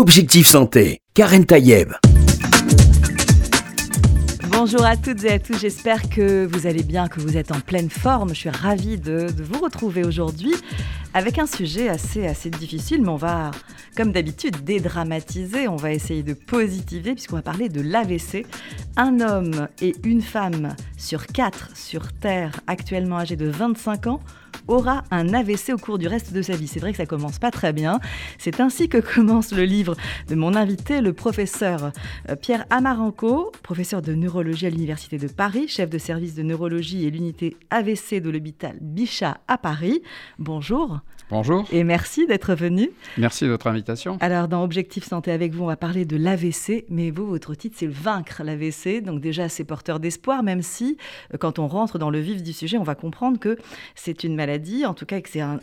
Objectif Santé, Karen Tayeb. Bonjour à toutes et à tous, j'espère que vous allez bien, que vous êtes en pleine forme. Je suis ravie de, vous retrouver aujourd'hui avec un sujet assez, assez difficile, mais on va, comme d'habitude, dédramatiser, on va essayer de positiver puisqu'on va parler de l'AVC. Un homme et une femme sur quatre sur Terre, actuellement âgés de 25 ans, aura un AVC au cours du reste de sa vie. C'est vrai que ça commence pas très bien. C'est ainsi que commence le livre de mon invité, le professeur euh, Pierre Amaranco, professeur de neurologie à l'Université de Paris, chef de service de neurologie et l'unité AVC de l'hôpital Bichat à Paris. Bonjour. Bonjour. Et merci d'être venu. Merci de votre invitation. Alors, dans Objectif Santé avec vous, on va parler de l'AVC, mais vous, votre titre, c'est Vaincre l'AVC. Donc, déjà, c'est porteur d'espoir, même si, euh, quand on rentre dans le vif du sujet, on va comprendre que c'est une maladie, en tout cas que c'est un,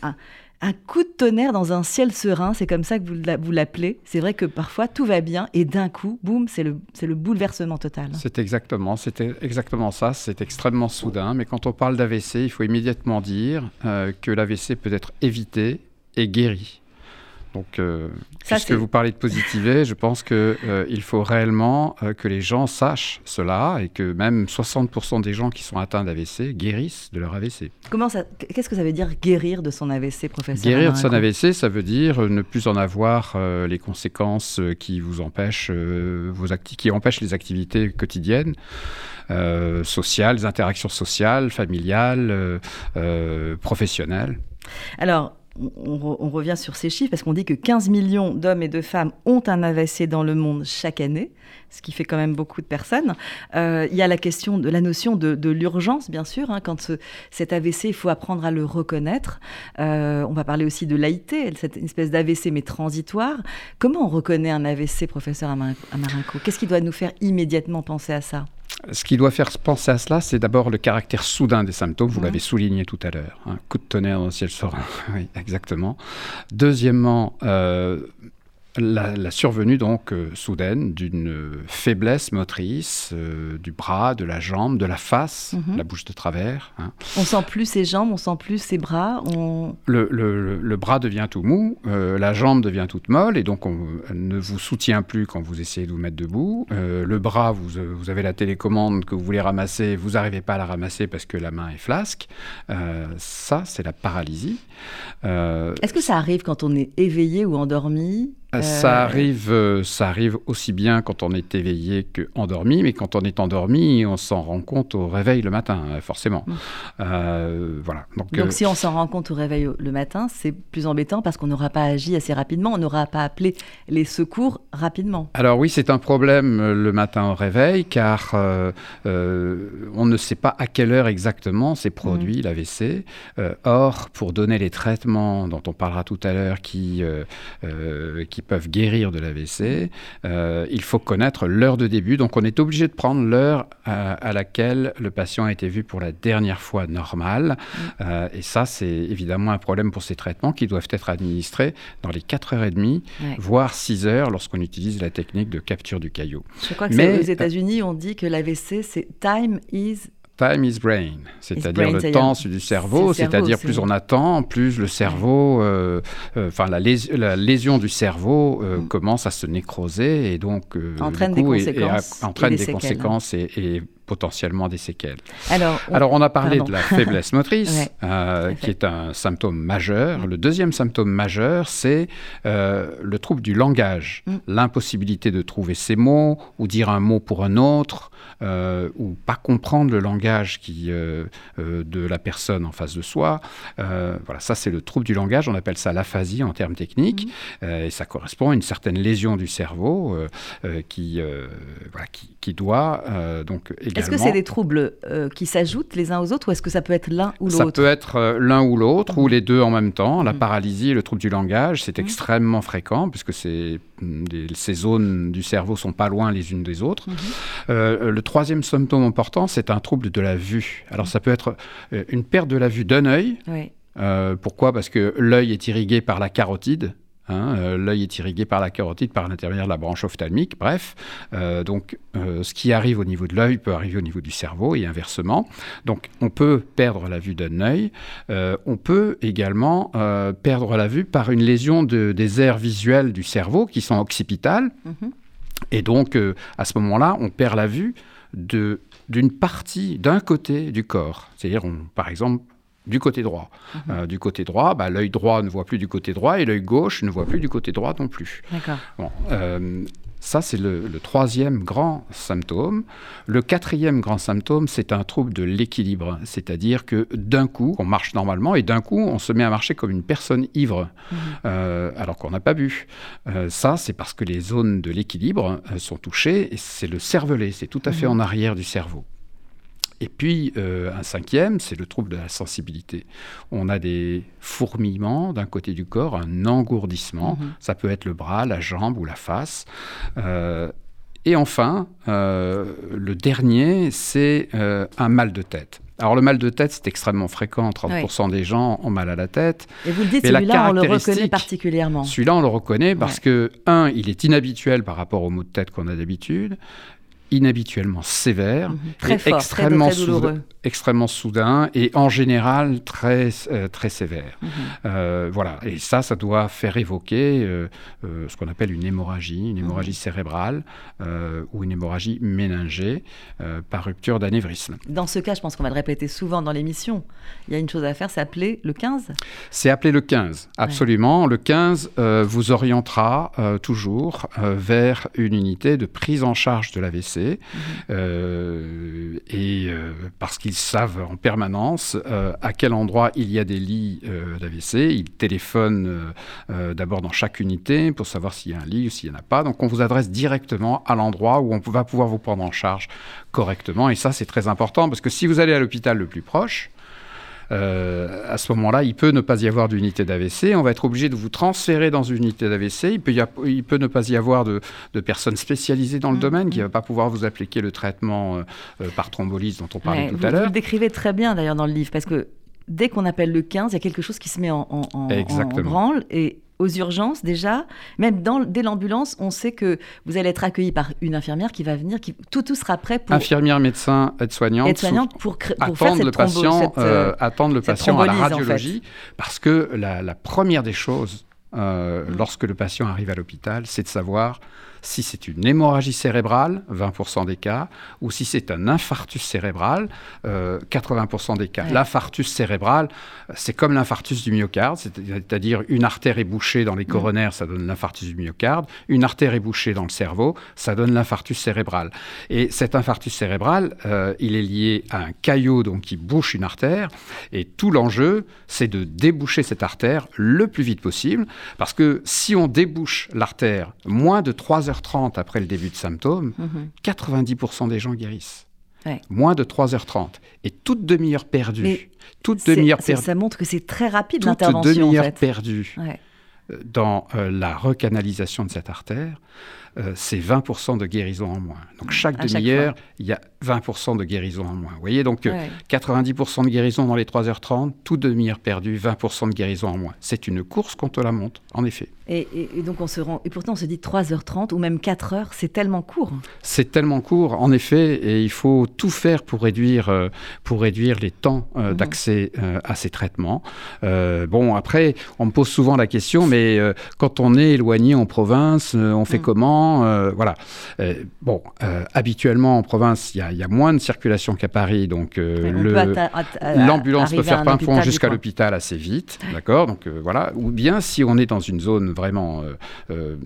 coup de tonnerre dans un ciel serein, c'est comme ça que vous l'appelez. C'est vrai que parfois tout va bien et d'un coup, boum, c'est le, le bouleversement total. C'est exactement, exactement ça, c'est extrêmement soudain. Mais quand on parle d'AVC, il faut immédiatement dire euh, que l'AVC peut être évité et guéri. Donc, euh, puisque vous parlez de positiver, je pense qu'il euh, il faut réellement euh, que les gens sachent cela et que même 60% des gens qui sont atteints d'AVC guérissent de leur AVC. Comment ça Qu'est-ce que ça veut dire guérir de son AVC, professeur Guérir de son AVC, ça veut dire ne plus en avoir les conséquences qui vous empêchent, vos qui empêchent les activités quotidiennes. sociales, les interactions sociales, familiales, professionnelles. Alors, on, revient sur ces chiffres parce qu'on dit que 15 millions d'hommes et de femmes ont un AVC dans le monde chaque année, ce qui fait quand même beaucoup de personnes. Euh, il y a la question de la notion de, l'urgence, bien sûr. Hein, quand cet AVC, il faut apprendre à le reconnaître. Euh, on va parler aussi de l'AIT, cette espèce d'AVC mais transitoire. Comment on reconnaît un AVC, professeur Amarinko? Qu'est-ce qui doit nous faire immédiatement penser à ça? Ce qui doit faire penser à cela, c'est d'abord le caractère soudain des symptômes. Vous l'avez souligné tout à l'heure. Un coup de tonnerre dans le ciel serein. oui, exactement. Deuxièmement, euh, la, survenue donc euh, soudaine d'une faiblesse motrice euh, du bras, de la jambe, de la face, mhm. la bouche de travers. Hein. On sent plus ses jambes, on sent plus ses bras. On... Le, bras devient tout mou, euh, la jambe devient toute molle et donc on ne vous soutient plus quand vous essayez de vous mettre debout. le bras, vous, vous, avez la télécommande que vous voulez ramasser, vous n'arrivez pas à la ramasser parce que la main est flasque. ça, c'est la paralysie. Est-ce que ça arrive quand on est éveillé ou endormi euh, ça, arrive, euh, ça arrive aussi bien quand on est éveillé qu'endormi, mais quand on est endormi, on s'en rend compte au réveil le matin, euh, forcément. Mm. voilà. Donc, si on s'en rend compte au réveil le matin, c'est plus embêtant parce qu'on n'aura pas agi assez rapidement, on n'aura pas appelé les secours rapidement. Alors oui, c'est un problème le matin au réveil, car on ne sait pas à quelle heure exactement s'est produit mm. l'AVC. or, pour donner les traitements dont on parlera tout à l'heure qui, qui qui peuvent guérir de l'AVC, euh, il faut connaître l'heure de début. Donc on est obligé de prendre l'heure à, laquelle le patient a été vu pour la dernière fois normale. Mm. Euh, et ça, c'est évidemment un problème pour ces traitements qui doivent être administrés dans les 4h30, voire 6 heures lorsqu'on utilise la technique de capture du caillot. Je crois que Mais, aux États-Unis, on dit que l'AVC, c'est time is Time is brain, c'est-à-dire le temps du cerveau, c'est-à-dire plus on attend, plus le cerveau, euh, euh, enfin la, lésion du cerveau euh, mm. commence à se nécroser et donc entraîne des conséquences, entraîne des, conséquences et, potentiellement des séquelles. Alors, on, a parlé de la faiblesse motrice, qui est un symptôme majeur. Mm. Le deuxième symptôme majeur, c'est le trouble du langage, mm. l'impossibilité de trouver ses mots ou dire un mot pour un autre. Euh, ou pas comprendre le langage qui, euh, euh, de la personne en face de soi. voilà, ça c'est le trouble du langage, on appelle ça l'aphasie en termes techniques, mhm. et ça correspond à une certaine lésion du cerveau qui, voilà, qui, qui, doit donc. Est-ce que c'est des troubles qui s'ajoutent les uns aux autres ou est-ce que ça peut être l'un ou l'autre Ça peut être l'un ou l'autre, ou les deux en même temps. La mhm. paralysie et le trouble du langage, c'est extrêmement fréquent puisque c'est, ces zones du cerveau sont pas loin les unes des autres. le troisième symptôme important, c'est un trouble de la vue. Alors ça peut être euh, une perte de la vue d'un œil. Euh, pourquoi? Parce que l'œil est irrigué par la carotide. Hein, l'œil est irrigué par la carotide par l'intermédiaire de la branche ophtalmique. Bref, donc ce qui arrive au niveau de l'œil peut arriver au niveau du cerveau et inversement. Donc on peut perdre la vue d'un œil. on peut également perdre la vue par une lésion de, des aires visuelles du cerveau qui sont occipitales. Mhm. Et donc, euh, à ce moment-là, on perd la vue d'une partie, d'un côté du corps. C'est-à-dire, par exemple, du côté droit. Mhm. Euh, du côté droit, bah, l'œil droit ne voit plus du côté droit et l'œil gauche ne voit plus du côté droit non plus. D'accord. Euh, ça, c'est le, troisième grand symptôme. Le quatrième grand symptôme, c'est un trouble de l'équilibre. C'est-à-dire que d'un coup, on marche normalement et d'un coup, on se met à marcher comme une personne ivre, mhm. euh, alors qu'on n'a pas bu. Euh, ça, c'est parce que les zones de l'équilibre euh, sont touchées et c'est le cervelet, c'est tout à fait mhm. en arrière du cerveau. Et puis, euh, un cinquième, c'est le trouble de la sensibilité. On a des fourmillements d'un côté du corps, un engourdissement. Mhm. Ça peut être le bras, la jambe ou la face. Euh, et enfin, euh, le dernier, c'est un mal de tête. Alors le mal de tête, c'est extrêmement fréquent. 30% des gens ont mal à la tête. Et vous le dites, celui-là, on le reconnaît particulièrement. Celui-là, on le reconnaît parce que, un, il est inhabituel par rapport au maux de tête qu'on a d'habitude inhabituellement sévère, mhm. extrêmement, extrêmement soudain et en général très, euh, très sévère. Mhm. Euh, voilà, et ça, ça doit faire évoquer euh, ce qu'on appelle une hémorragie, une hémorragie mhm. cérébrale ou une hémorragie méningée par rupture d'anévrisme. Dans ce cas, je pense qu'on va le répéter souvent dans l'émission, il y a une chose à faire, c'est appeler le 15 C'est appeler le 15, absolument. Le 15 vous orientera toujours vers une unité de prise en charge de l'AVC euh, et euh, parce qu'ils savent en permanence euh, à quel endroit il y a des lits d'AVC. Ils téléphonent d'abord dans chaque unité pour savoir s'il y a un lit ou s'il n'y en a pas. Donc on vous adresse directement à l'endroit où on va pouvoir vous prendre en charge correctement. Et ça, c'est très important parce que si vous allez à l'hôpital le plus proche, euh, à ce moment-là, il peut ne pas y avoir d'unité d'AVC. On va être obligé de vous transférer dans une unité d'AVC. Il peut, il peut ne pas y avoir de, personnes spécialisées dans le mmh, domaine qui ne mmh. va pas pouvoir vous appliquer le traitement euh, euh, par thrombolyse dont on parlait tout à l'heure. Vous le décrivez très bien d'ailleurs dans le livre parce que dès qu'on appelle le 15, il y a quelque chose qui se met en, en, en branle et aux urgences déjà, même dans, dès l'ambulance, on sait que vous allez être accueilli par une infirmière qui va venir, qui, tout, tout sera prêt pour... Infirmière, médecin, aide-soignante. Aide-soignante pour, pour, attendre faire cette le patient, euh, attendre le patient à la radiologie, parce que la, la, première des choses, euh, lorsque le patient arrive à l'hôpital, c'est de savoir si c'est une hémorragie cérébrale, 20% des cas, ou si c'est un infarctus cérébral, 80% euh, des cas. L'infarctus cérébral, c'est comme l'infarctus du myocarde, c'est-à-dire une artère est bouchée dans les mm. coronaires, ça donne l'infarctus du myocarde, une artère est bouchée dans le cerveau, ça donne l'infarctus cérébral. Et cet infarctus cérébral, euh, il est lié à un caillot donc, qui bouche une artère, et tout l'enjeu, c'est de déboucher cette artère le plus vite possible, parce que si on débouche l'artère moins de 3 heures 30 après le début de symptômes, 90% mhm. des gens guérissent. Moins de 3h30. Et toute demi-heure perdue. toute demi-heure perdue. Ça montre que c'est très rapide l'intervention. Toute demi-heure perdue euh, dans euh, la recanalisation de cette artère, euh, c'est 20% de guérison en moins. Donc chaque demi-heure, il y a 20% de guérison en moins. Vous voyez, donc 90% de guérison dans les 3h30, toute demi-heure perdue, 20% de guérison en moins. C'est une course contre la montre, en effet. Et, donc on se rend, et pourtant on se dit 3h30 ou même 4h, c'est tellement court. C'est tellement court, en effet, et il faut tout faire pour réduire, euh, pour réduire les temps euh, mhm. d'accès euh, à ces traitements. bon, après, on me pose souvent la question, mais quand on est éloigné en province, on fait mhm. comment? Voilà. bon, habituellement en province, il y, a moins de circulation qu'à Paris, donc l'ambulance peut, faire plein pont jusqu'à l'hôpital assez vite, d'accord Donc voilà. Ou bien si on est dans une zone vraiment euh, euh,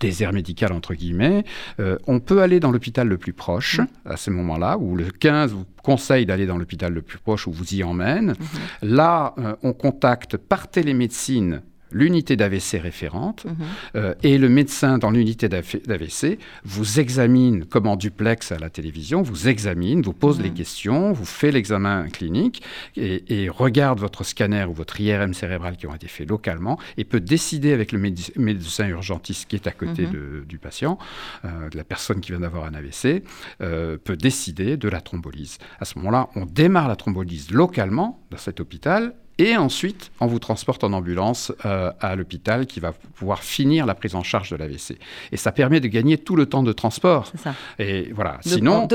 désert médical entre guillemets, euh, on peut aller dans l'hôpital le plus proche mmh. à ce moment-là, où le 15 vous conseille d'aller dans l'hôpital le plus proche où vous y emmène. Mmh. Là, on contacte par télémédecine l'unité d'AVC référente mhm. euh, et le médecin dans l'unité d'AVC vous examine comme en duplex à la télévision, vous examine, vous pose les mhm. questions, vous fait l'examen clinique et, regarde votre scanner ou votre IRM cérébral qui ont été faits localement et peut décider avec le médecin urgentiste qui est à côté mhm. du patient, euh, de la personne qui vient d'avoir un AVC, euh, peut décider de la thrombolyse. À ce moment-là, on démarre la thrombolyse localement dans cet hôpital et ensuite on vous transporte en ambulance euh, à l'hôpital qui va pouvoir finir la prise en charge de l'AVC. Et ça permet de gagner tout le temps de transport. Ça. Et voilà. Sinon,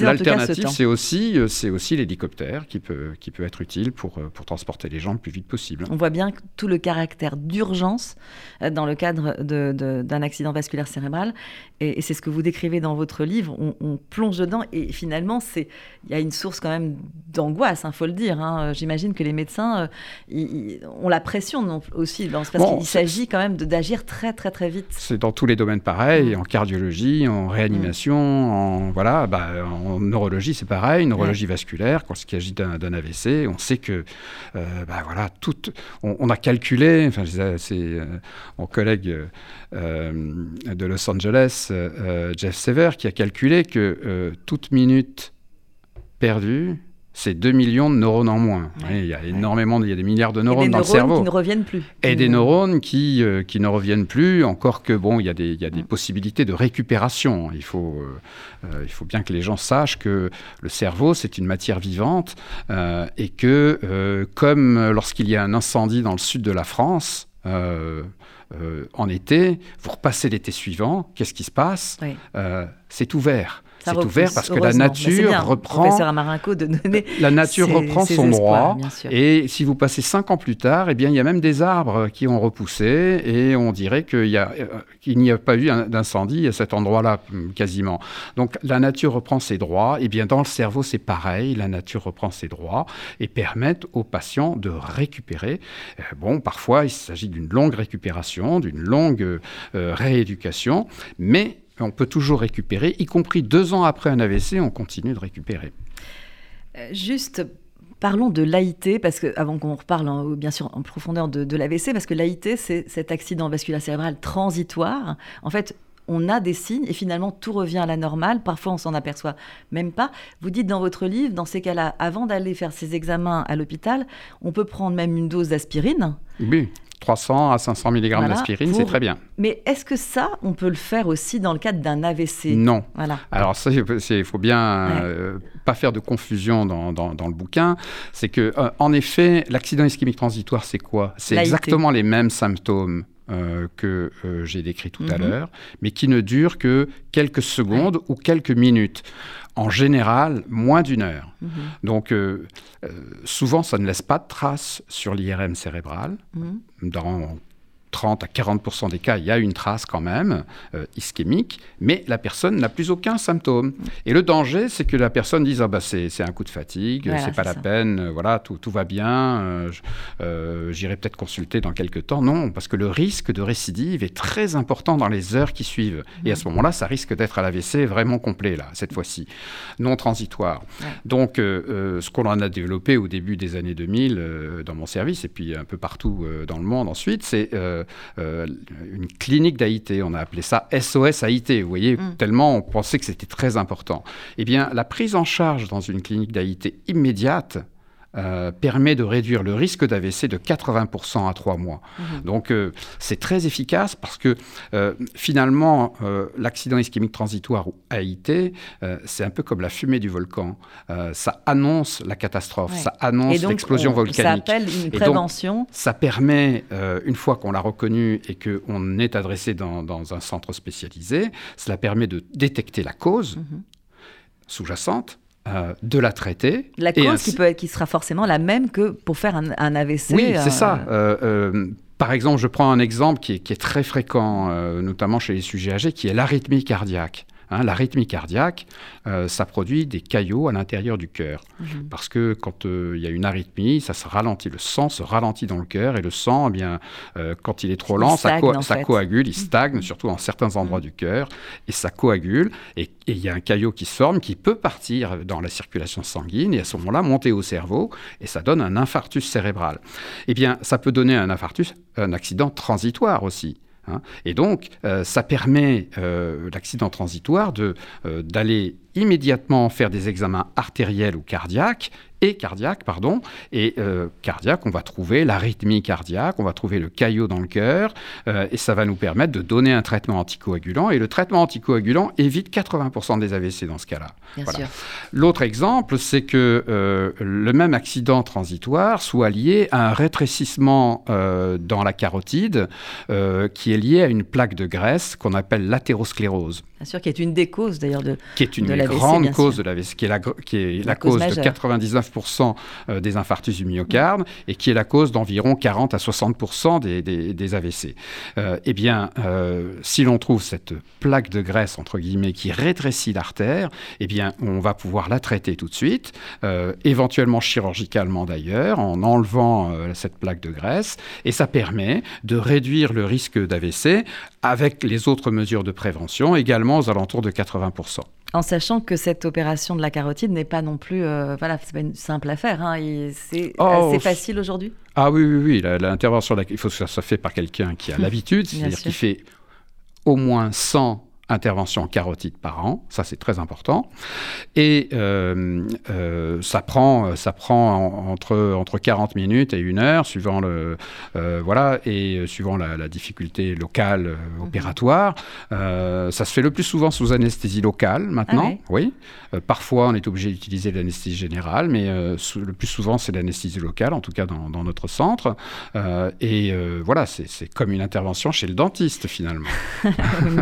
l'alternative, c'est aussi, euh, c'est aussi l'hélicoptère qui peut, qui peut être utile pour, euh, pour transporter les gens le plus vite possible. On voit bien tout le caractère d'urgence dans le cadre d'un accident vasculaire cérébral. Et, c'est ce que vous décrivez dans votre livre. On, plonge dedans et finalement, il y a une source quand même d'angoisse, il hein, faut le dire. Hein. J'imagine que les médecins ont la pression aussi, parce qu'il s'agit quand même d'agir très très très vite. C'est dans tous les domaines pareil, mm. en cardiologie, en réanimation, mm. en, voilà, bah, en neurologie c'est pareil, neurologie vasculaire, quand il s'agit d'un AVC, on sait que euh, bah, voilà, tout, on, a calculé, enfin, c'est euh, mon collègue euh, de Los Angeles, Jeff Sever, qui a calculé que toute minute perdue c'est 2 millions de neurones en moins. il y a énormément, il y a des milliards de neurones dans le cerveau. qui ne reviennent plus. Et des neurones qui, euh, qui ne reviennent plus, encore que, bon, il y a des, il y a des possibilités de récupération. Il faut, euh, euh, il faut bien que les gens sachent que le cerveau, c'est une matière vivante et que, comme lorsqu'il y a un incendie dans le sud de la France, en été, vous repassez l'été suivant, qu'est-ce qui se passe? C'est ouvert. C'est ouvert parce que la nature reprend. de donner la nature reprend son droit. Et si vous passez cinq ans plus tard, eh bien, il y a même des arbres qui ont repoussé et on dirait qu'il euh, n'y a, pas eu d'incendie à cet endroit-là hum, quasiment. Donc la nature reprend ses droits. Et bien dans le cerveau, c'est pareil. La nature reprend ses droits et permet aux patients de récupérer. Euh, bon, parfois, il s'agit d'une longue récupération, d'une longue euh, rééducation, mais on peut toujours récupérer, y compris deux ans après un AVC, on continue de récupérer. Euh, juste Parlons de l'AIT, parce que avant qu'on reparle bien sûr en profondeur de, l'AVC, parce que l'AIT, c'est cet accident vasculaire cérébral transitoire. En fait, on a des signes et finalement tout revient à la normale. Parfois, on s'en aperçoit même pas. Vous dites dans votre livre, dans ces cas-là, avant d'aller faire ses examens à l'hôpital, on peut prendre même une dose d'aspirine. Oui. 300 à 500 mg d'aspirine, c'est très bien. Mais est-ce que ça, on peut le faire aussi dans le cadre d'un AVC Non. Voilà. Alors ça, il faut bien euh, pas faire de confusion dans, dans, le bouquin. C'est que, euh, en effet, l'accident ischémique transitoire, c'est quoi? C'est exactement les mêmes symptômes euh, que j'ai décrits tout à mhm. l'heure, mais qui ne durent que quelques secondes ou quelques minutes en général moins d'une heure. Mhm. Donc euh, euh, souvent, ça ne laisse pas de traces sur l'IRM cérébral. Mhm. Dans 30 à 40% des cas, il y a une trace quand même euh, ischémique, mais la personne n'a plus aucun symptôme. Et le danger, c'est que la personne dise ah bah c'est un coup de fatigue, c'est pas la peine, euh, voilà tout, tout, va bien, euh, j'irai peut-être consulter dans quelques temps. Non, parce que le risque de récidive est très important dans les heures qui suivent. Et à ce moment-là, ça risque d'être à l'AVC vraiment complet là cette fois-ci, non transitoire. Donc ce qu'on en a développé au début des années 2000 dans mon service et puis un peu partout dans le monde ensuite, c'est une clinique d'AIT. On a appelé ça SOS AIT. Vous voyez, mm. tellement on pensait que c'était très important. Eh bien, la prise en charge dans une clinique d'AIT immédiate, euh, permet de réduire le risque d'AVC de 80% à 3 mois. Mhm. Donc euh, c'est très efficace parce que euh, finalement l'accident ischémique transitoire ou AIT, c'est un peu comme la fumée du volcan. ça annonce la catastrophe, ça annonce l'explosion volcanique. Ça appelle une prévention. ça permet, une fois qu'on l'a reconnu et qu'on est adressé dans, un centre spécialisé, cela permet de détecter la cause mhm. sous-jacente euh, de la traiter. La cause qui, peut qui sera forcément la même que pour faire un, AVC. Oui, c'est ça. Euh, euh, par exemple, je prends un exemple qui est très fréquent, notamment chez les sujets âgés, qui est l'arythmie cardiaque. Hein, la rythmie cardiaque, euh, ça produit des caillots à l'intérieur du cœur. Mhm. Parce que quand euh, il y a une arythmie, ça se ralentit, le sang se ralentit dans le cœur et le sang, eh bien, euh, quand il est trop lent, ça, coagule, il mhm. stagne, surtout en certains endroits mhm. du cœur, et ça coagule. Et il y a un caillot qui se forme, qui peut partir dans la circulation sanguine et à ce moment-là monter au cerveau, et ça donne un infarctus cérébral. Eh bien, ça peut donner un infarctus, un accident transitoire aussi. Hein. Et donc, euh, ça permet, euh, l'accident transitoire, euh, d'aller immédiatement faire des examens artériels ou cardiaques et cardiaque, pardon. Et euh, cardiaque, on va trouver l'arythmie cardiaque, on va trouver le caillot dans le cœur, euh, et ça va nous permettre de donner un traitement anticoagulant. Et le traitement anticoagulant évite 80% des AVC dans ce cas-là. L'autre exemple, c'est que euh, le même accident transitoire soit lié à un rétrécissement dans la carotide qui est lié à une plaque de graisse qu'on appelle l'athérosclérose. Bien sûr, qui est une des causes d'ailleurs de Qui est une grande cause de l'AVC, qui est la, qui est la, cause, de 99% euh, des infarctus du myocarde et qui est la cause d'environ 40 à 60% des, AVC. Euh, eh bien, euh, si l'on trouve cette plaque de graisse, qui rétrécit l'artère, eh bien, on va pouvoir la traiter tout de suite, éventuellement chirurgicalement d'ailleurs, en enlevant cette plaque de graisse, et ça permet de réduire le risque d'AVC avec les autres mesures de prévention, également aux alentours de 80%. En sachant que cette opération de la carotide n'est pas non plus, euh, voilà, c'est pas une simple affaire. Hein, c'est oh, assez facile aujourd'hui? Ah oui, oui, oui. L'intervention, il faut que ça soit fait par quelqu'un qui a l'habitude, c'est-à-dire qui fait au moins 100 interventions carotides par an, ça c'est très important. Et euh, euh, ça prend, ça prend entre, entre 40 minutes et une heure, suivant le, euh, voilà, et suivant la, difficulté locale mhm. opératoire. ça se fait le plus souvent sous anesthésie locale maintenant, ah oui. parfois on est obligé d'utiliser l'anesthésie générale, mais le plus souvent c'est l'anesthésie locale, en tout cas dans, dans notre centre. et voilà, c'est comme une intervention chez le dentiste finalement.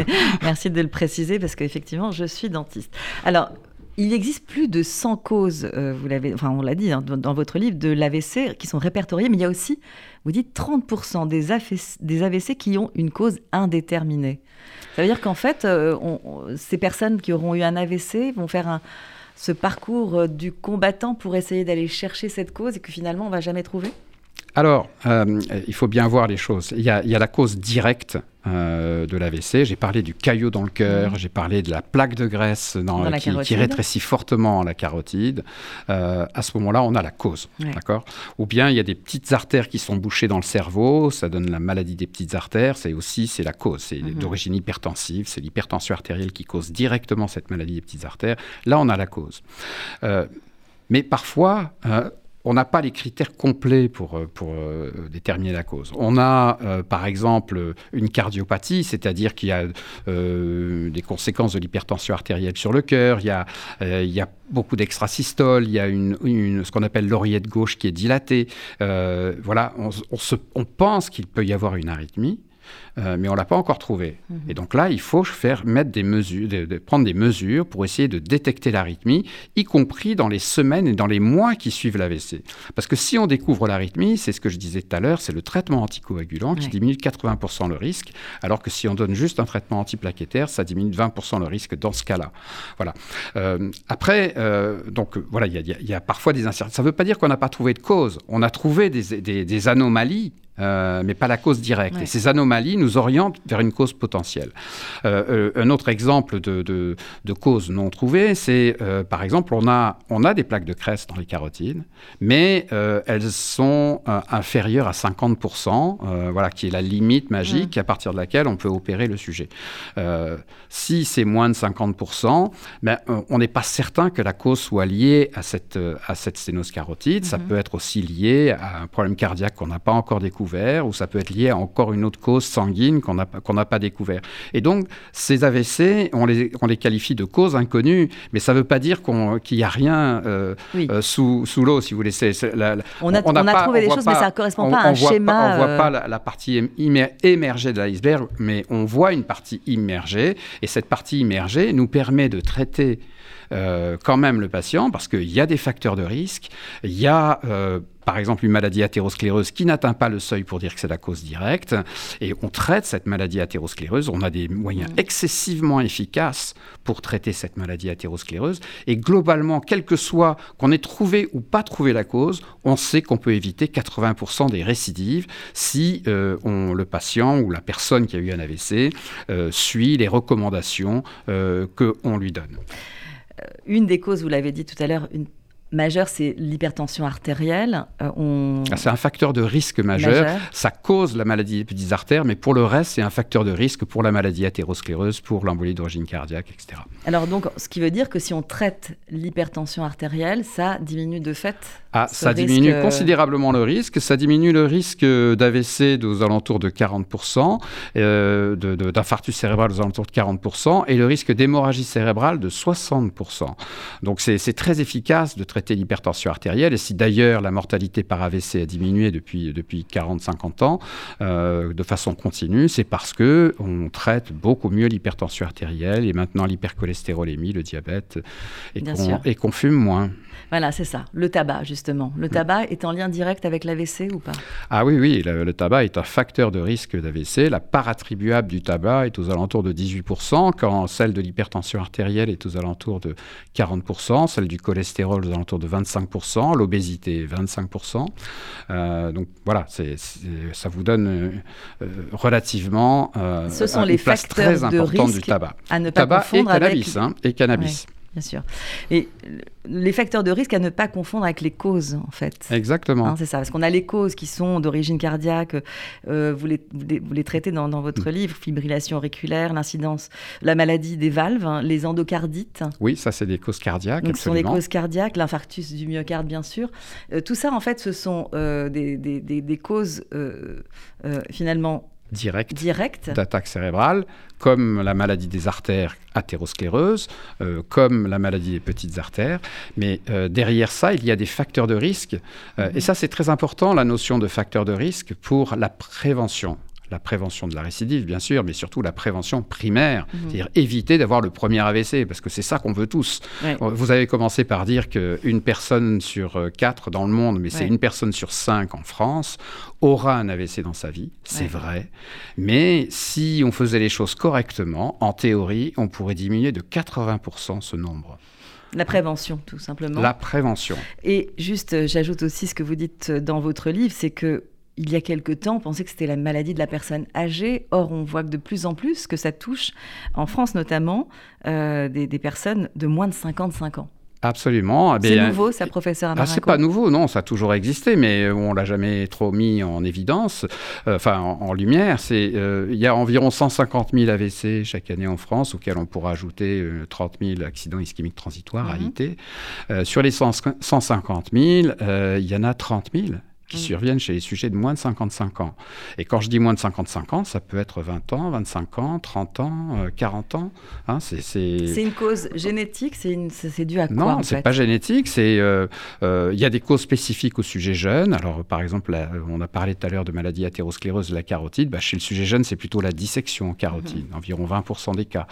Merci de le préciser parce qu'effectivement, je suis dentiste. Alors, il existe plus de 100 causes, euh, vous l'avez, enfin on l'a dit hein, dans, votre livre, de l'AVC qui sont répertoriées, mais il y a aussi, vous dites, 30% des, AVC, qui ont une cause indéterminée. Ça veut dire qu'en fait, euh, ces personnes qui auront eu un AVC vont faire un, ce parcours euh, du combattant pour essayer d'aller chercher cette cause et que finalement on va jamais trouver? Alors, il faut bien voir les choses. Il y a, la cause directe euh, de l'AVC. J'ai parlé du caillot dans le cœur, mmh. j'ai parlé de la plaque de graisse dans, qui, rétrécit fortement la carotide. Euh, à ce moment-là, on a la cause. D'accord? Ou bien il y a des petites artères qui sont bouchées dans le cerveau, ça donne la maladie des petites artères, c'est aussi c'est la cause. C'est mmh. d'origine hypertensive, c'est l'hypertension artérielle qui cause directement cette maladie des petites artères. Là, on a la cause. mais parfois, on n'a pas les critères complets pour, euh, euh, déterminer la cause. On a, euh, par exemple, une cardiopathie, c'est-à-dire qu'il y a des conséquences de l'hypertension artérielle sur le cœur, il y a, beaucoup d'extrasystole, il y a une, ce qu'on appelle l'oreillette gauche qui est dilatée. voilà, on, on pense qu'il peut y avoir une arythmie. Euh, mais on l'a pas encore trouvé. Mhm. Et donc là, il faut faire mettre des mesures, de, prendre des mesures pour essayer de détecter l'arythmie, y compris dans les semaines et dans les mois qui suivent l'AVC. Parce que si on découvre l'arythmie, c'est ce que je disais tout à l'heure, c'est le traitement anticoagulant qui diminue de 80% le risque, alors que si on donne juste un traitement antiplaquettaire, ça diminue de 20% le risque dans ce cas-là. Voilà. Euh, après, euh, donc voilà, il y, a parfois des incertitudes. Ça ne veut pas dire qu'on n'a pas trouvé de cause. On a trouvé des, des anomalies euh, mais pas la cause directe. Et ces anomalies nous orientent vers une cause potentielle. Euh, euh, un autre exemple de, de, cause non trouvée, c'est par exemple, on a, on a des plaques de crèse dans les carotides, mais elles sont inférieures à 50%, voilà, qui est la limite magique à partir de laquelle on peut opérer le sujet. si c'est moins de 50%, ben, on n'est pas certain que la cause soit liée à cette, à cette sténose carotide. Ça mhm. peut être aussi lié à un problème cardiaque qu'on n'a pas encore découvert ou ça peut être lié à encore une autre cause sanguine qu'on n'a qu'on pas découvert. Et donc, ces AVC, on les, on les qualifie de causes inconnues, mais ça ne veut pas dire qu'il n'y a rien euh, euh, sous, sous l'eau, si vous voulez. on a, on a, trouvé des choses, mais ça ne correspond pas à un schéma. on ne voit pas euh, la, partie émergée de l'iceberg, mais on voit une partie immergée, et cette partie immergée nous permet de traiter quand même le patient parce qu'il y a des facteurs de risque, il y a par exemple une maladie athéroscléreuse qui n'atteint pas le seuil pour dire que c'est la cause directe, et on traite cette maladie athéroscléreuse, on a des moyens mmh. excessivement efficaces pour traiter cette maladie athéroscléreuse, et globalement, quel que soit qu'on ait trouvé ou pas trouvé la cause, on sait qu'on peut éviter 80% des récidives si euh, on, le patient ou la personne qui a eu un AVC euh, suit les recommandations euh, qu'on lui donne. Une des causes, vous l'avez dit tout à l'heure, majeur, c'est l'hypertension artérielle. Euh, ah, c'est un facteur de risque majeur. Ça cause la maladie des petites artères, mais pour le reste, c'est un facteur de risque pour la maladie athéroscléreuse, pour l'embolie d'origine cardiaque, etc. Alors donc, ce qui veut dire que si on traite l'hypertension artérielle, ça diminue de fait ah, ça diminue considérablement le risque. Ça diminue le risque d'AVC aux alentours de 40%, euh, d'infarctus cérébral aux alentours de 40%, et le risque d'hémorragie cérébrale de 60%. Donc c'est très efficace de traiter l'hypertension artérielle. Et si d'ailleurs la mortalité par AVC a diminué depuis, depuis 40-50 ans euh, de façon continue, c'est parce que on traite beaucoup mieux l'hypertension artérielle et maintenant l'hypercholestérolémie, le diabète, et qu'on fume moins. Voilà, c'est ça. Le tabac, justement. Le tabac est en lien direct avec l'AVC ou pas? Ah oui, oui. Le, tabac est un facteur de risque d'AVC. La part attribuable du tabac est aux alentours de 18%, quand celle de l'hypertension artérielle est aux alentours de 40%, celle du cholestérol aux alentours de 25%, l'obésité 25%. Euh, donc voilà, c'est, ça vous donne euh, relativement euh, Ce sont les place très importante du tabac. À ne pas tabac confondre et cannabis, hein, et cannabis bien sûr. Et les facteurs de risque à ne pas confondre avec les causes, en fait. Exactement. Hein, c'est ça, parce qu'on a les causes qui sont d'origine cardiaque, euh, vous, les, vous, les, traitez dans, votre mm. livre, fibrillation auriculaire, l'incidence, la maladie des valves, hein, les endocardites. Oui, ça c'est des causes cardiaques. Donc, ce sont des causes cardiaques, l'infarctus du myocarde, bien sûr. Euh, tout ça, en fait, ce sont euh, des, des, des, causes finalement direct, direct. d'attaque cérébrale, comme la maladie des artères athéroscléreuses, euh, comme la maladie des petites artères. Mais euh, derrière ça, il y a des facteurs de risque. Euh, et ça, c'est très important, la notion de facteur de risque pour la prévention la prévention de la récidive, bien sûr, mais surtout la prévention primaire, mhm. c'est-à-dire éviter d'avoir le premier AVC, parce que c'est ça qu'on veut tous. Vous avez commencé par dire qu'une personne sur euh, quatre dans le monde, mais c'est une personne sur cinq en France, aura un AVC dans sa vie, c'est vrai. Mais si on faisait les choses correctement, en théorie, on pourrait diminuer de 80% ce nombre. La prévention, tout simplement. La prévention. Et juste, euh, j'ajoute aussi ce que vous dites dans votre livre, c'est que il y a quelque temps, on pensait que c'était la maladie de la personne âgée. Or, on voit que de plus en plus que ça touche, en France notamment, euh, des, personnes de moins de 55 ans. Absolument. Eh c'est nouveau, ça, professeur Amarinko ah, C'est pas nouveau, non, ça a toujours existé, mais on l'a jamais trop mis en évidence, euh, enfin en, lumière. C'est, euh, il y a environ 150 000 AVC chaque année en France, auxquels on pourra ajouter 30 000 accidents ischémiques transitoires, à -hmm. sur les 150 000, il y en a 30 000 qui mm. surviennent chez les sujets de moins de 55 ans. Et quand je dis moins de 55 ans, ça peut être 20 ans, 25 ans, 30 ans, 40 euh, ans. Hein, c'est une cause génétique C'est dû à quoi Non, c'est pas génétique. Euh, euh, il y a des causes spécifiques au sujet jeune. Alors, par exemple, on a parlé tout à l'heure de maladie athérosclérose de la carotide. Bah, chez le sujet jeune, c'est plutôt la dissection en carotide, mm-hmm. environ 20% des cas.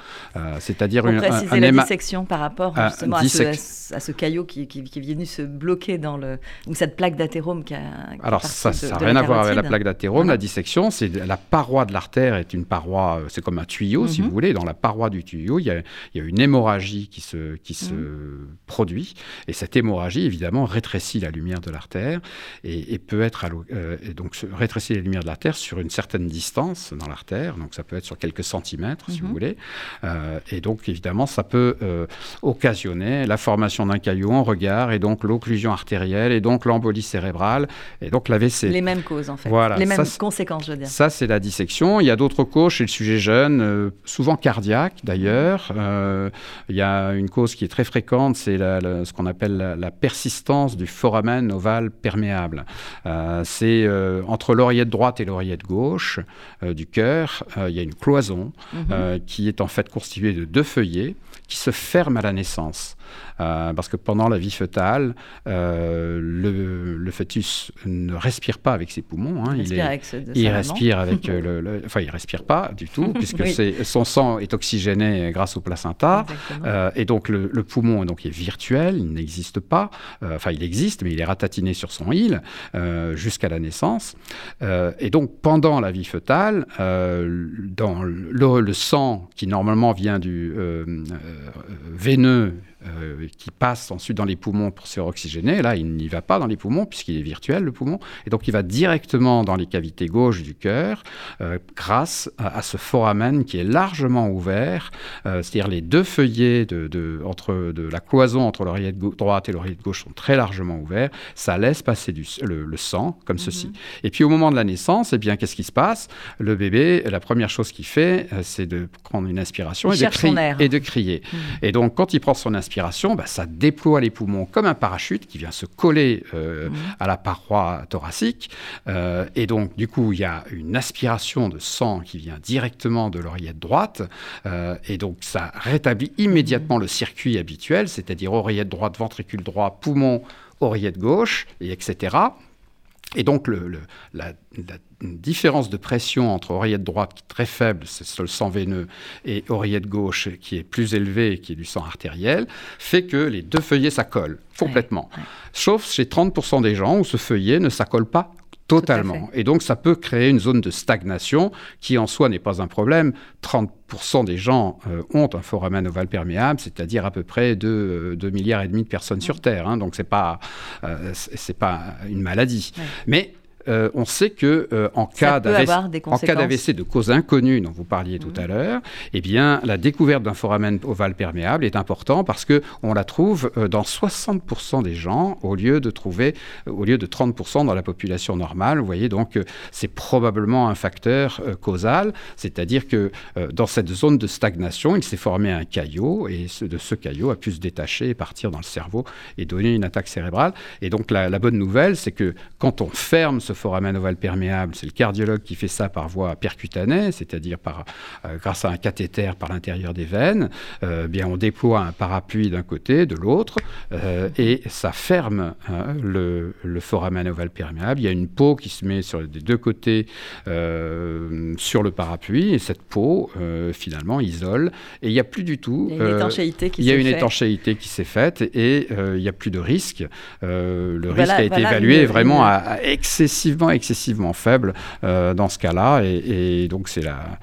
C'est-à-dire une préciser la dissection par rapport justement à, ce, à, ce, caillot qui, qui, qui, est venu se bloquer dans le... ou cette plaque d'athérome qui a alors ça n'a rien à voir avec la plaque d'athérome. La dissection, c'est la paroi de l'artère est une paroi, euh, c'est comme un tuyau si mhm. vous voulez. Dans la paroi du tuyau, il y a, une hémorragie qui se, qui se mhm. produit. Et cette hémorragie, évidemment, rétrécit la lumière de l'artère et, peut être euh, et donc rétrécit la lumière de l'artère sur une certaine distance dans l'artère. Donc ça peut être sur quelques centimètres si vous mhm. voulez. Euh, et donc évidemment, ça peut occasionner la formation d'un caillou en regard et donc l'occlusion artérielle et donc l'embolie cérébrale et donc l'AVC. Les mêmes causes en fait. Voilà. Les mêmes conséquences, je veux dire. Ça, c'est la dissection. Il y a d'autres causes chez le sujet jeune, euh, souvent cardiaque d'ailleurs. Euh, il y a une cause qui est très fréquente, c'est ce qu'on appelle la, persistance du foramen ovale perméable. Euh, c'est entre l'oreillette droite et l'oreillette gauche du cœur, il y a une cloison mhm. qui est en fait constituée de deux feuillets qui se ferment à la naissance. Euh, parce que pendant la vie fœtale, euh, le, fœtus ne respire pas avec ses poumons. Hein. il, avec il respire avec euh, le, Enfin, il respire pas du tout, puisque son sang est oxygéné grâce au placenta. et donc, le, poumon donc, est virtuel, il n'existe pas. Enfin, il existe, mais il est ratatiné sur son île jusqu'à la naissance. et donc, pendant la vie fœtale, dans le, le, sang qui normalement vient du veineux qui passe ensuite dans les poumons pour se faire oxygéner. Là, il n'y va pas dans les poumons puisqu'il est virtuel, le poumon. Et donc, il va directement dans les cavités gauches du cœur grâce à, ce foramen qui est largement ouvert, c'est-à-dire les deux feuillets de, entre, de la cloison entre l'oreillette droite et l'oreillette gauche sont très largement ouverts. Ça laisse passer du, le, sang comme mhm. ceci. Et puis au moment de la naissance, eh bien, qu'est-ce qui se passe? Le bébé, la première chose qu'il fait, euh, c'est de prendre une inspiration et de, crier, et de, crier. Et donc, quand il prend son inspiration, bah, ça déploie les poumons comme un parachute qui vient se coller euh, mhm. à la paroi thoracique. Euh, et donc, du coup, il y a une aspiration de sang qui vient directement de l'oreillette droite. et donc, ça rétablit immédiatement le circuit habituel, c'est-à-dire oreillette droite, ventricule droit, poumon, oreillette gauche, et etc. Et donc, le, la, différence de pression entre oreillette droite, qui est très faible, c'est le sang veineux, et oreillette gauche, qui est plus élevée, qui est du sang artériel, fait que les deux feuillets s'accolent complètement. Sauf chez 30% des gens où ce feuillet ne s'accole pas Totalement. Et donc, ça peut créer une zone de stagnation qui, en soi, n'est pas un problème. 30% des gens euh, ont un foramen ovale perméable, c'est-à-dire à peu près 2, 2, milliards et demi de personnes sur Terre. Hein. donc, ce n'est pas, euh, pas une maladie. Mais euh, on sait que euh, en cas d'AVC de cause inconnue dont vous parliez tout à l'heure, eh bien la découverte d'un foramen ovale perméable est important parce que on la trouve euh, dans 60% des gens au lieu de trouver au lieu de 30% dans la population normale. Vous voyez donc c'est probablement un facteur causal, c'est-à-dire que dans cette zone de stagnation, il s'est formé un caillot et de ce caillot a pu se détacher et partir dans le cerveau et donner une attaque cérébrale. Et donc la, la bonne nouvelle, c'est que quand on ferme ce foramen ovale perméable, c'est le cardiologue qui fait ça par voie percutanée, c'est-à-dire par, euh, grâce à un cathéter par l'intérieur des veines. Euh, bien, on déploie un parapluie d'un côté, de l'autre, euh, et ça ferme hein, le, le, foramen ovale perméable. Il y a une peau qui se met sur les deux côtés sur le parapluie, et cette peau, finalement, isole. Et il n'y a plus du tout. Il y a une étanchéité qui Il y a une étanchéité qui s'est faite, et il n'y a plus de risque. le risque a été évalué vraiment à, à excessivement excessivement, faible euh, dans ce cas-là. Et, donc, c'est la.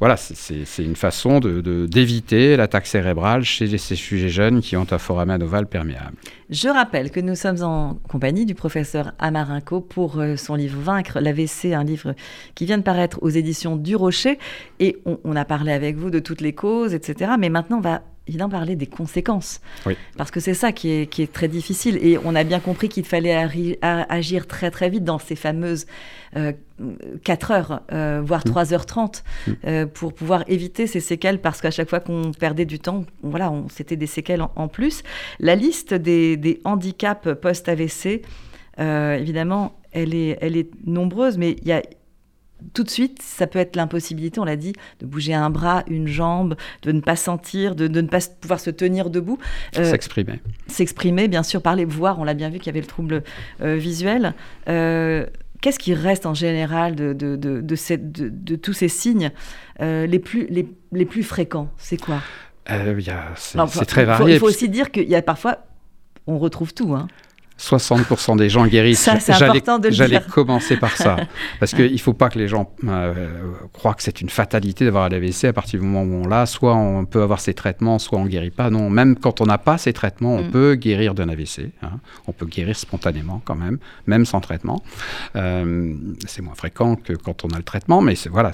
Voilà, c'est une façon d'éviter de, l'attaque cérébrale chez ces sujets jeunes qui ont un foramen ovale perméable. Je rappelle que nous sommes en compagnie du professeur Amarinko pour euh, son livre Vaincre l'AVC, un livre qui vient de paraître aux éditions du Rocher. Et on, on a parlé avec vous de toutes les causes, etc. Mais maintenant, on va évidemment parler des conséquences. Parce que c'est ça qui est, qui est, très difficile. Et on a bien compris qu'il fallait agir très très vite dans ces fameuses 4 euh, heures, euh, voire 3h30, mmh. mmh. euh, pour pouvoir éviter ces séquelles. Parce qu'à chaque fois qu'on perdait du temps, voilà, c'était des séquelles en, plus. La liste des, des handicaps post-AVC, évidemment, elle est, elle est nombreuse, mais il y a tout de suite, ça peut être l'impossibilité, on l'a dit, de bouger un bras, une jambe, de ne pas sentir, de, ne pas pouvoir se tenir debout. Euh, s'exprimer. S'exprimer, bien sûr, parler, voir, on l'a bien vu qu'il y avait le trouble euh, visuel. Euh, qu'est-ce qui reste en général de, de, de, tous ces signes les, plus, les, plus fréquents? C'est quoi? C'est très varié. Il faut, aussi dire qu'il y a parfois, on retrouve tout. Hein. 60% des gens guérissent. J'allais commencer par ça. Parce qu'il ne faut pas que les gens euh, croient que c'est une fatalité d'avoir l'AVC à partir du moment où on l'a. Soit on peut avoir ces traitements, soit on ne guérit pas. Non, même quand on n'a pas ces traitements, on mm. peut guérir d'un AVC. Hein. On peut guérir spontanément quand même, même sans traitement. Euh, c'est moins fréquent que quand on a le traitement, mais voilà,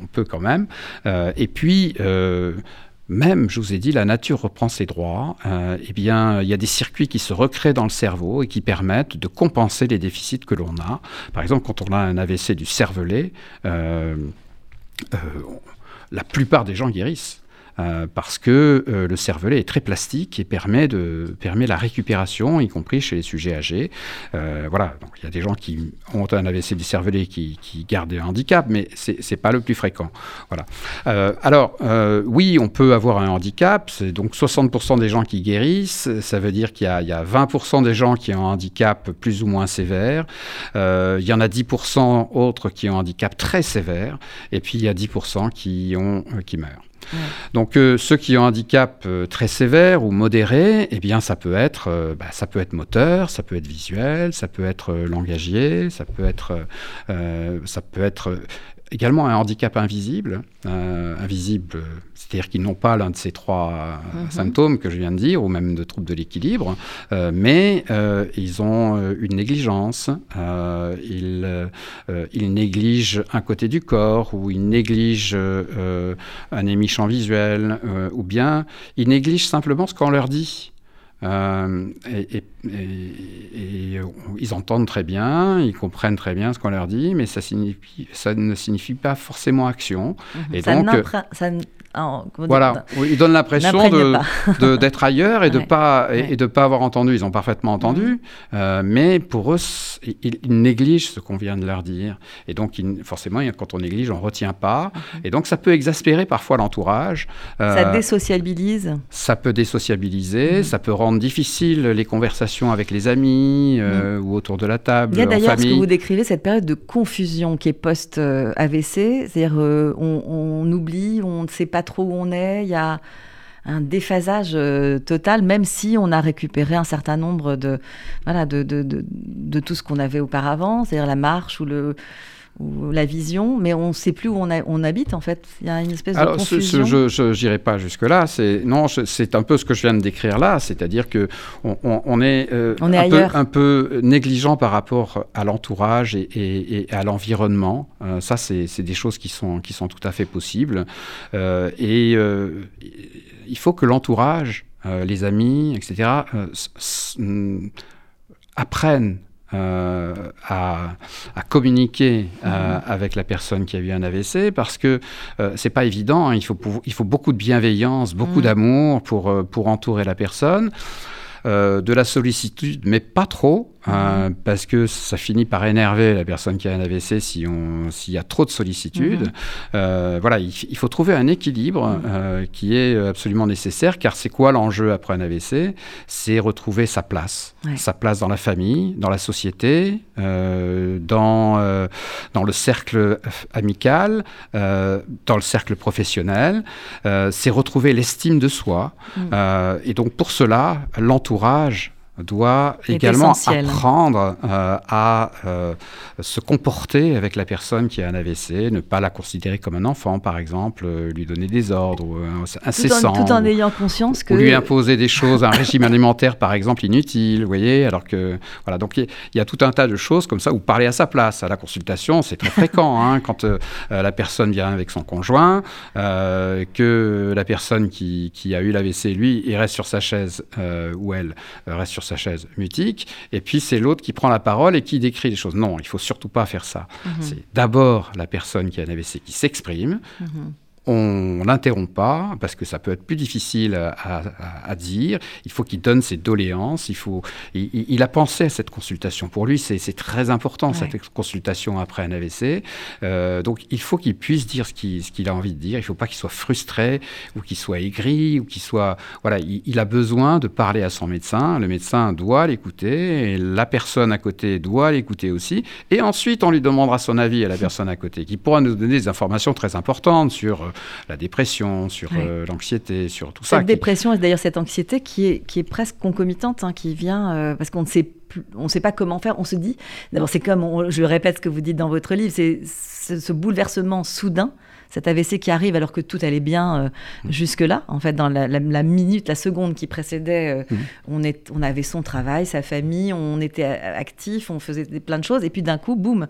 on peut quand même. Euh, et puis, même, je vous ai dit, la nature reprend ses droits. Euh, eh bien, il y a des circuits qui se recréent dans le cerveau et qui permettent de compenser les déficits que l'on a. Par exemple, quand on a un AVC du cervelet, euh, euh, la plupart des gens guérissent. Euh, parce que euh, le cervelet est très plastique et permet, de, permet la récupération, y compris chez les sujets âgés. Euh, voilà, il y a des gens qui ont un AVC du cervelet qui, qui gardent un handicap, mais ce n'est pas le plus fréquent. Voilà. alors, oui, on peut avoir un handicap, c'est donc 60% des gens qui guérissent, ça veut dire qu'il y, y, a 20% des gens qui ont un handicap plus ou moins sévère, il y en a 10% autres qui ont un handicap très sévère, et puis il y a 10% qui, ont, qui meurent. Donc euh, ceux qui ont un handicap euh, très sévère ou modéré, eh bien ça peut être, euh, bah, ça peut être moteur, ça peut être visuel, ça peut être langagier, ça peut être également un handicap invisible, invisible, c'est-à-dire qu'ils n'ont pas l'un de ces trois mhm. symptômes que je viens de dire, ou même de troubles de l'équilibre, mais ils ont une négligence, ils, ils, négligent un côté du corps, ou ils négligent un émichant visuel, ou bien ils négligent simplement ce qu'on leur dit. Euh, et, ils entendent très bien, ils comprennent très bien ce qu'on leur dit, mais ça, signifie, ça ne signifie pas forcément action. Mhm. Et ça donc, ça voilà, ils donnent l'impression d'être ailleurs et de pas et, de pas avoir entendu. Ils ont parfaitement entendu, euh, mais pour eux, ils, négligent ce qu'on vient de leur dire. Et donc, forcément, quand on néglige, on retient pas. Et donc, ça peut exaspérer parfois l'entourage. Euh, ça désociabilise. Ça peut désociabiliser. Ça peut rendre difficile les conversations avec les amis euh, ou autour de la table. Il y a d'ailleurs ce que vous décrivez, cette période de confusion qui est post AVC, c'est-à-dire on, on oublie, on ne sait pas où on est, il y a un déphasage euh, total, même si on a récupéré un certain nombre de, voilà, de, de, de, tout ce qu'on avait auparavant, c'est-à-dire la marche ou le, ou la vision, mais on ne sait plus où on, on, habite en fait. Il y a une espèce de confusion. je n'irai pas jusque-là. C'est non, c'est un peu ce que je viens de décrire là, c'est-à-dire que on, on, est, euh, est un, peu, un, peu, négligent par rapport à l'entourage et, et, à l'environnement. Euh, ça, c'est des choses qui sont qui sont tout à fait possibles. Euh, et il faut que l'entourage, les amis, etc., apprennent euh, à, communiquer euh, mhm. avec la personne qui a eu un AVC parce que euh, c'est pas évident. Hein. il, faut il faut beaucoup de bienveillance, beaucoup mhm. d'amour pour, pour entourer la personne. de la sollicitude, mais pas trop, euh, parce que ça finit par énerver la personne qui a un AVC si on, s'il y a trop de sollicitude. Mhm. Euh, voilà, il, faut trouver un équilibre euh, qui est absolument nécessaire, car c'est quoi l'enjeu après un AVC C'est retrouver sa place, sa place dans la famille, dans la société, dans, dans le cercle amical, dans le cercle professionnel. c'est retrouver l'estime de soi. Mhm. et donc pour cela, l'entourage doit également apprendre euh, à euh, se comporter avec la personne qui a un AVC, ne pas la considérer comme un enfant, par exemple, euh, lui donner des ordres incessants. Tout en, tout en ayant conscience que... Ou lui imposer des choses, un régime alimentaire, par exemple, inutile, vous voyez, alors que... Voilà, donc il y, a tout un tas de choses comme ça, ou parler à sa place. À la consultation, c'est très fréquent, hein, quand la personne vient avec son conjoint, que la personne qui, qui a eu l'AVC, lui, il reste sur sa chaise, ou elle reste sur sa chaise mutique, et puis c'est l'autre qui prend la parole et qui décrit les choses. Non, il faut surtout pas faire ça. Mhm. C'est d'abord la personne qui a un AVC qui s'exprime. Mhm on n'interrompt pas parce que ça peut être plus difficile à, dire. Il faut qu'il donne ses doléances. Il, faut, il, a pensé à cette consultation. Pour lui, c'est très important, cette consultation après un AVC. Euh, donc, il faut qu'il puisse dire ce qu'il a envie de dire. Il ne faut pas qu'il soit frustré ou qu'il soit aigri ou qu'il soit... Voilà, il, a besoin de parler à son médecin. Le médecin doit l'écouter. La personne à côté doit l'écouter aussi. Et ensuite, on lui demandera son avis à la personne à côté, qui pourra nous donner des informations très importantes sur euh, la dépression, sur euh, l'anxiété, sur tout ça. Cette dépression et d'ailleurs cette anxiété qui est, qui est presque concomitante, hein, qui vient euh, parce qu'on ne sait on ne sait pas comment faire. On se dit, d'abord c'est comme, je répète ce que vous dites dans votre livre, c'est ce bouleversement soudain cet AVC qui arrive alors que tout allait bien euh, mmh. jusque-là. En fait, dans la, minute, la seconde qui précédait, euh, mmh. on, est, on avait son travail, sa famille, on était actif, on faisait plein de choses. Et puis d'un coup, boum,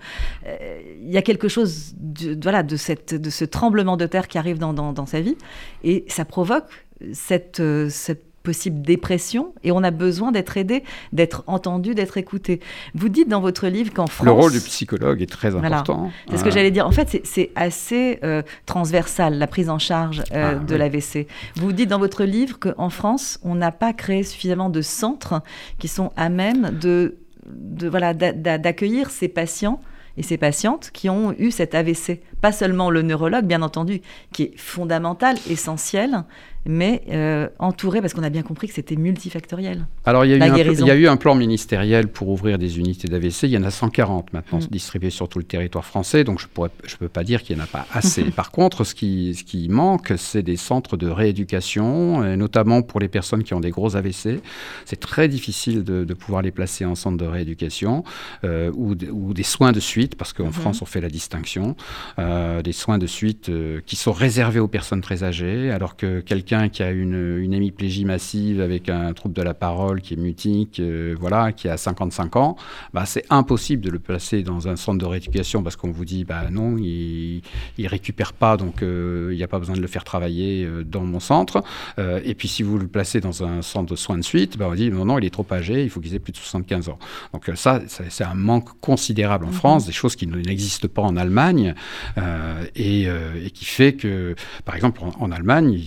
euh, il y a quelque chose de, voilà, de, cette, de ce tremblement de terre qui arrive dans, dans, sa vie. Et ça provoque cette, cette possible dépression et on a besoin d'être aidé, d'être entendu, d'être écouté. Vous dites dans votre livre qu'en France... Le rôle du psychologue est très important. C'est ce que j'allais dire. En fait, c'est assez euh, transversal, la prise en charge euh, ah, de l'AVC. Vous dites dans votre livre qu'en France, on n'a pas créé suffisamment de centres qui sont à même de, de voilà, d'accueillir ces patients et ces patientes qui ont eu cet AVC. Pas seulement le neurologue, bien entendu, qui est fondamental, essentiel, mais euh, entouré, parce qu'on a bien compris que c'était multifactoriel. Alors, il y, a eu un, il y, a eu un plan ministériel pour ouvrir des unités d'AVC. Il y en a 140 maintenant mm. distribuées sur tout le territoire français, donc je ne je peux pas dire qu'il n'y en a pas assez. Par contre, ce qui, ce qui manque, c'est des centres de rééducation, et notamment pour les personnes qui ont des gros AVC. C'est très difficile de, de, pouvoir les placer en centre de rééducation euh, ou, ou, des soins de suite, parce qu'en mm-hmm. France, on fait la distinction. Euh, des soins de suite qui sont réservés aux personnes très âgées, alors que quelqu'un qui a une, une, hémiplégie massive avec un trouble de la parole qui est mutique, voilà, qui a 55 ans, bah, c'est impossible de le placer dans un centre de rééducation parce qu'on vous dit, bah non, il, ne récupère pas, donc il n'y a pas besoin de le faire travailler dans mon centre. et puis si vous le placez dans un centre de soins de suite, bah, on dit non, non, il est trop âgé, il faut qu'il ait plus de 75 ans. Donc ça, c'est un manque considérable en mhm. France, des choses qui n'existent pas en Allemagne, euh, euh, et, qui fait que, par exemple, en, Allemagne,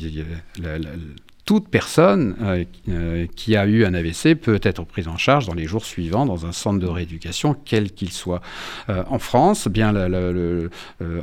toute personne euh, qui a eu un AVC peut être prise en charge dans les jours suivants dans un centre de rééducation, quel qu'il soit. en France, bien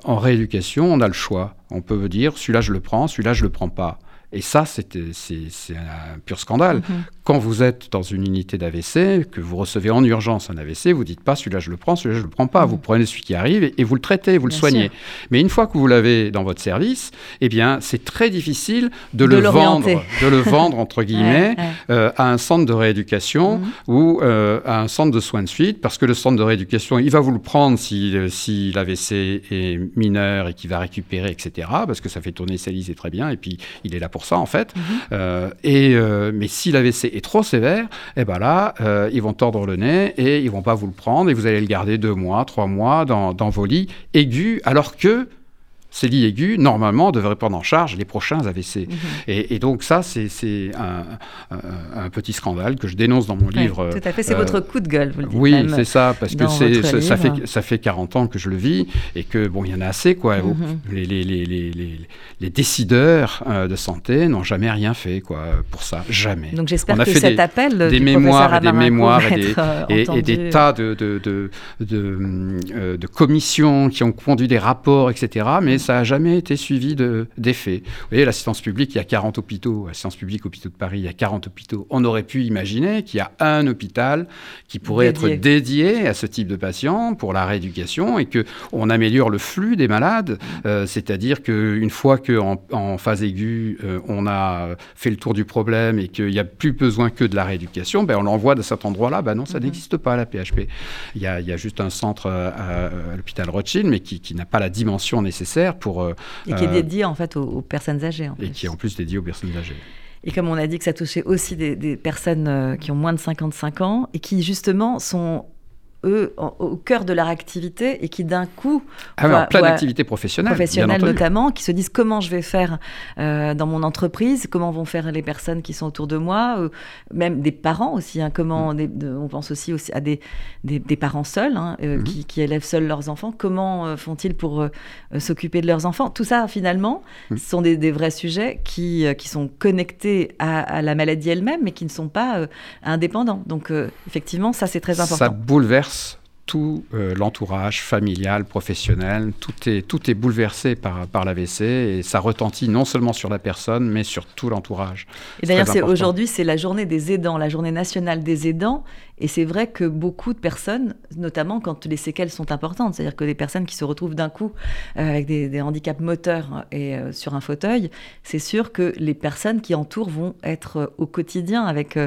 en rééducation, on a le choix. On peut dire celui-là je le prends, celui-là je le prends pas. Et ça, c'est un pur scandale. Mhm. Quand vous êtes dans une unité d'AVC, que vous recevez en urgence un AVC, vous dites pas celui-là je le prends, celui-là je le prends pas. Mm. Vous prenez celui qui arrive et, vous le traitez, vous le soignez. Mais une fois que vous l'avez dans votre service, eh bien c'est très difficile de, le vendre, de le vendre entre guillemets euh, à un centre de rééducation mm. ou euh, à un centre de soins de suite, parce que le centre de rééducation, il va vous le prendre si, euh, si l'AVC est mineur et qu'il va récupérer, etc. Parce que ça fait tourner ses listes très bien et puis il est là pour ça en fait. Mm-hmm. et mais si l'AVC est trop sévère, et eh ben là, euh, ils vont tordre le nez et ils vont pas vous le prendre et vous allez le garder deux mois, trois mois dans, dans vos lits aigus, alors que ces lits aigus, normalement, devraient prendre en charge les prochains AVC. Mhm. et, donc ça, c'est un, petit scandale que je dénonce dans mon livre. Tout à fait, c'est euh, votre coup de gueule, vous le dites Oui, c'est ça, parce que ça fait, ça fait 40 ans que je le vis et que, bon, il y en a assez, quoi. Mhm. les, les, les, les, décideurs euh, de santé n'ont jamais rien fait, quoi, pour ça, jamais. Donc j'espère que cet appel des mémoires et des mémoires et des, tas de, de, de, de, euh, de commissions qui ont conduit des rapports, etc., mais ça n'a jamais été suivi d'effet. Vous voyez, l'assistance publique, il y a 40 hôpitaux, l'assistance publique hôpitaux de Paris, il y a 40 hôpitaux. On aurait pu imaginer qu'il y a un hôpital qui pourrait être dédié à ce type de patients pour la rééducation et qu'on améliore le flux des malades, euh, c'est-à-dire qu'une fois qu'en en phase aiguë, euh, on a fait le tour du problème et qu'il n'y a plus besoin que de la rééducation, ben on l'envoie de cet endroit-là. Ben non, ça mhm. n'existe pas la PHP. Il y, a, il y a juste un centre euh, à, l'hôpital Rothschild, mais qui, qui n'a pas la dimension nécessaire pour... Euh, et qui est euh, dédié en fait aux, personnes âgées. et qui est en plus dédié aux personnes âgées. Et comme on a dit que ça touchait aussi des, des personnes euh, qui ont moins de 55 ans et qui justement sont eux, au cœur de leur activité et qui d'un coup... Ah en plein d'activités professionnelles. Professionnelles notamment, qui se disent comment je vais faire euh, dans mon entreprise, comment vont faire les personnes qui sont autour de moi, euh, même des parents aussi, hein, comment mm. on pense aussi, aussi à des, des, parents seuls hein, euh, mm-hmm. qui, qui, élèvent seuls leurs enfants, comment font-ils pour s'occuper de leurs enfants? Tout ça, finalement, mm. sont des, des, vrais sujets qui, qui sont connectés à, à la maladie elle-même, mais qui ne sont pas indépendants. Donc, effectivement, ça, c'est très important. Ça bouleverse tout euh, l'entourage familial, professionnel, tout est, tout est bouleversé par, par l'AVC et ça retentit non seulement sur la personne, mais sur tout l'entourage. Et d'ailleurs, aujourd'hui, c'est la journée des aidants, la journée nationale des aidants. Et c'est vrai que beaucoup de personnes, notamment quand les séquelles sont importantes, c'est-à-dire que des personnes qui se retrouvent d'un coup euh, avec des, handicaps moteurs et euh, sur un fauteuil, c'est sûr que les personnes qui entourent vont être au quotidien avec,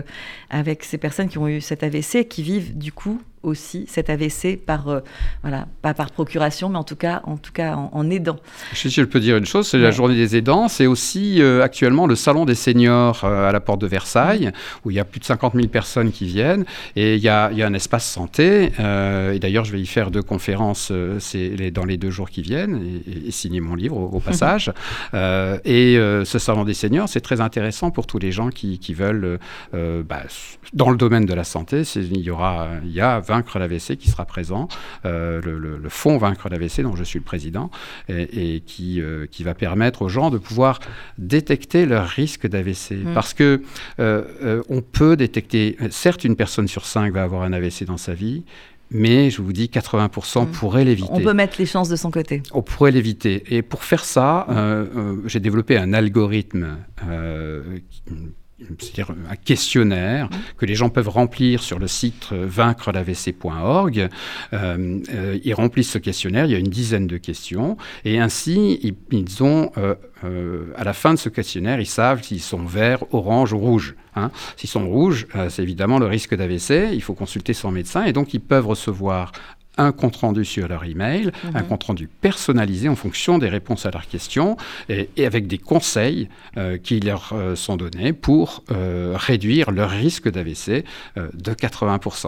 avec ces personnes qui ont eu cet AVC, qui vivent du coup aussi cet AVC par euh, voilà pas par procuration mais en tout cas en tout cas en, aidant. Si je peux dire une chose, c'est la journée des aidants, c'est aussi euh, actuellement le salon des seniors euh, à la porte de Versailles où il y a plus de 50 000 personnes qui viennent et il y a, il y a un espace santé et d'ailleurs je vais y faire deux conférences les, dans les deux jours qui viennent et, signer mon livre au, passage. Et ce salon des seniors c'est très intéressant pour tous les gens qui, qui veulent bah, dans le domaine de la santé il y aura il y a Vaincre l'AVC qui sera présent, euh, le, fonds Vaincre l'AVC dont je suis le président, et, qui, euh, qui va permettre aux gens de pouvoir détecter leur risque d'AVC. Mm. Parce que euh, on peut détecter, certes une personne sur cinq va avoir un AVC dans sa vie, mais je vous dis 80% mm. pourrait l'éviter. On peut mettre les chances de son côté. On pourrait l'éviter. Et pour faire ça, j'ai développé un algorithme c'est-à-dire un questionnaire que les gens peuvent remplir sur le site vaincrelavc.org. Euh, euh, ils remplissent ce questionnaire, il y a une dizaine de questions, et ainsi ils, ont, euh, euh, à la fin de ce questionnaire, ils savent s'ils sont verts, orange ou rouge. Hein. S'ils sont rouges, c'est évidemment le risque d'AVC, il faut consulter son médecin, et donc ils peuvent recevoir un compte-rendu sur leur email, mhm. un compte-rendu personnalisé en fonction des réponses à leurs questions et, avec des conseils euh, qui leur euh, sont donnés pour euh, réduire leur risque d'AVC de 80%.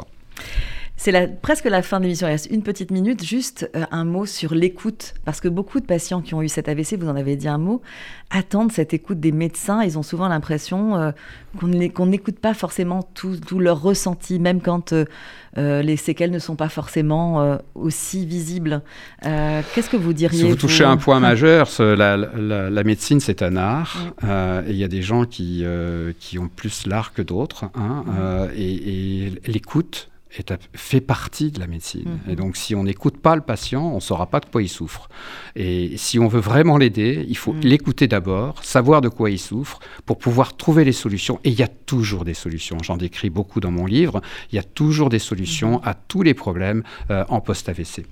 C'est presque la fin de l'émission. Il reste une petite minute. Juste euh, un mot sur l'écoute. Parce que beaucoup de patients qui ont eu cet AVC, vous en avez dit un mot, attendent cette écoute des médecins. Ils ont souvent l'impression euh, qu'on n'écoute pas forcément tout, leur ressenti, même quand euh, les séquelles ne sont pas forcément aussi visibles. Qu'est-ce que vous diriez Si vous touchez un point majeur, la, médecine, c'est un art. et il y a des gens qui, qui ont plus l'art que d'autres. Hein, et, et l'écoute, fait partie de la médecine. Mhm. Et donc, si on n'écoute pas le patient, on ne saura pas de quoi il souffre. Et si on veut vraiment l'aider, il faut mhm. l'écouter d'abord, savoir de quoi il souffre, pour pouvoir trouver les solutions. Et il y a toujours des solutions. J'en décris beaucoup dans mon livre. Il y a toujours des solutions mhm. à tous les problèmes euh, en post-AVC.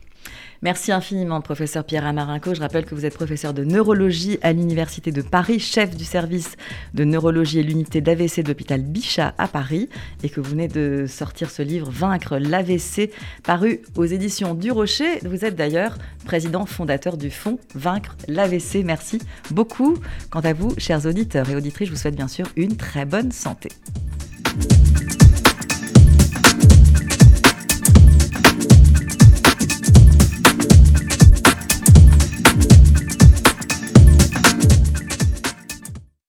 Merci infiniment, professeur Pierre Amarinco. Je rappelle que vous êtes professeur de neurologie à l'Université de Paris, chef du service de neurologie et l'unité d'AVC de l'hôpital Bichat à Paris, et que vous venez de sortir ce livre Vaincre l'AVC, paru aux éditions du Rocher. Vous êtes d'ailleurs président fondateur du fonds Vaincre l'AVC. Merci beaucoup. Quant à vous, chers auditeurs et auditrices, je vous souhaite bien sûr une très bonne santé.